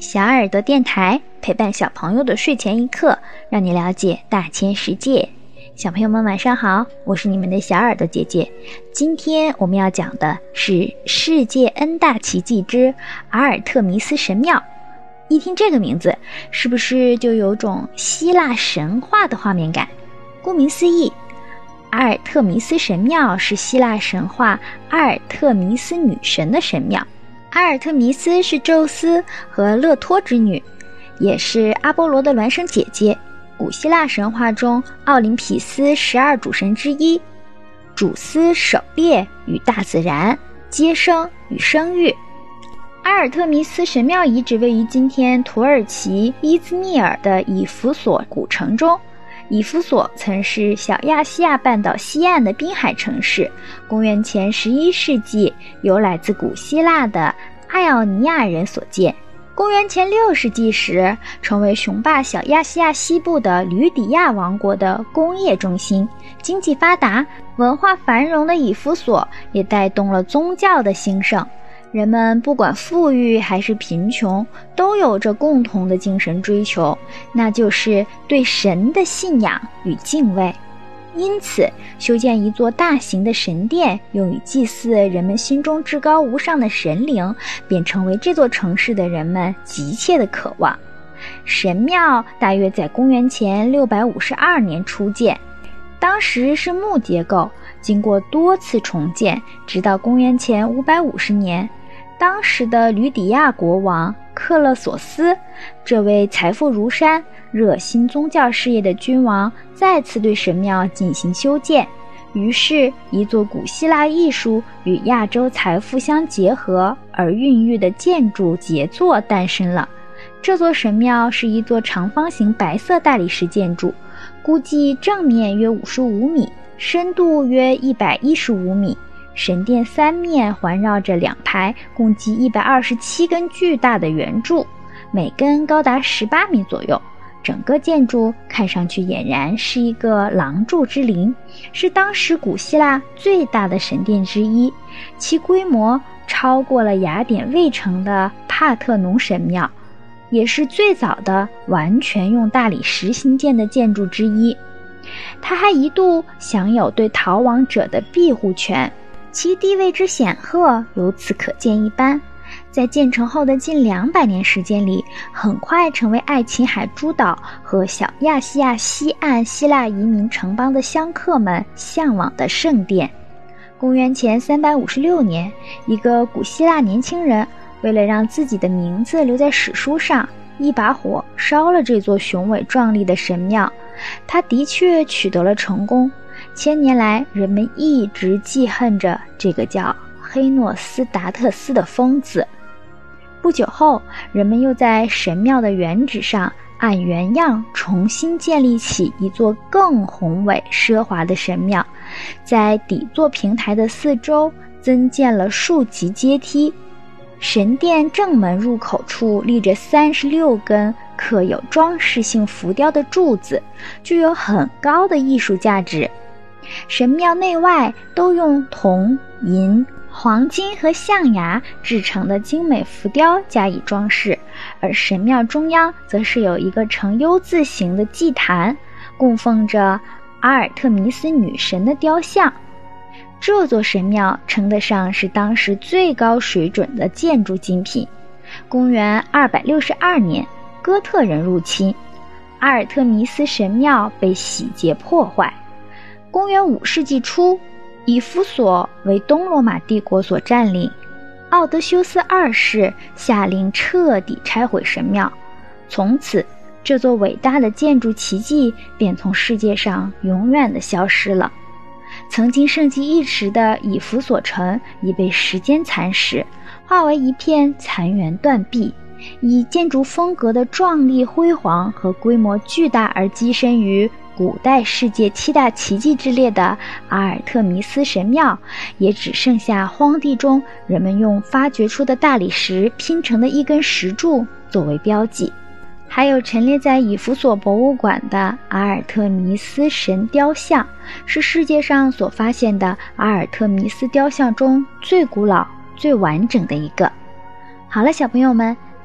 小耳朵电台，陪伴小朋友的睡前一刻，让你了解大千世界。小朋友们晚上好，我是你们的小耳朵姐姐。今天我们要讲的是世界 N 大奇迹之阿尔特弥斯神庙。一听这个名字，是不是就有种希腊神话的画面感？顾名思义，阿尔特弥斯神庙是希腊神话阿尔特弥斯女神的神庙。阿尔特弥斯是宙斯和勒托之女，也是阿波罗的孪生姐姐。古希腊神话中，奥林匹斯十二主神之一，主司狩猎与大自然、接生与生育。阿尔特弥斯神庙遗址位于今天土耳其伊兹密尔的以弗所古城中。以弗所曾是小亚细亚半岛西岸的滨海城市。公元前十一世纪，由来自古希腊的艾奥尼亚人所建。公元前六世纪时，成为雄霸小亚细亚西部的吕底亚王国的工业中心。经济发达、文化繁荣的以弗所，也带动了宗教的兴盛。人们不管富裕还是贫穷，都有着共同的精神追求，那就是对神的信仰与敬畏。因此，修建一座大型的神殿，用于祭祀人们心中至高无上的神灵，便成为这座城市的人们急切的渴望。神庙大约在公元前六百五十二年初建，当时是木结构，经过多次重建，直到公元前五百五十年。当时的吕底亚国王克勒索斯，这位财富如山、热心宗教事业的君王，再次对神庙进行修建。于是，一座古希腊艺术与亚洲财富相结合而孕育的建筑杰作诞生了。这座神庙是一座长方形白色大理石建筑，估计正面约五十五米，深度约一百一十五米。神殿三面环绕着两排共计一百二十七根巨大的圆柱，每根高达十八米左右。整个建筑看上去俨然是一个廊柱之林，是当时古希腊最大的神殿之一，其规模超过了雅典卫城的帕特农神庙，也是最早的完全用大理石兴建的建筑之一。它还一度享有对逃亡者的庇护权。其地位之显赫，由此可见一斑。在建成后的近两百年时间里，很快成为爱琴海诸岛和小亚细亚西岸希腊移民城邦的香客们向往的圣殿。公元前三百五十六年，一个古希腊年轻人为了让自己的名字留在史书上，一把火烧了这座雄伟壮丽的神庙。他的确取得了成功。千年来，人们一直记恨着这个叫黑诺斯达特斯的疯子。不久后，人们又在神庙的原址上按原样重新建立起一座更宏伟奢华的神庙，在底座平台的四周增建了数级阶梯。神殿正门入口处立着三十六根刻有装饰性浮雕的柱子，具有很高的艺术价值。神庙内外都用铜、银、黄金和象牙制成的精美浮雕加以装饰，而神庙中央则是有一个呈 U 字形的祭坛，供奉着阿尔特弥斯女神的雕像。这座神庙称得上是当时最高水准的建筑精品。公元262年，哥特人入侵，阿尔特弥斯神庙被洗劫破坏。公元五世纪初，以弗所为东罗马帝国所占领，奥德修斯二世下令彻底拆毁神庙，从此这座伟大的建筑奇迹便从世界上永远的消失了。曾经盛极一时的以弗所城已被时间蚕食，化为一片残垣断壁。以建筑风格的壮丽辉煌和规模巨大而跻身于。古代世界七大奇迹之列的阿尔特弥斯神庙，也只剩下荒地中人们用发掘出的大理石拼成的一根石柱作为标记，还有陈列在以弗所博物馆的阿尔特弥斯神雕像，是世界上所发现的阿尔特弥斯雕像中最古老、最完整的一个。好了，小朋友们。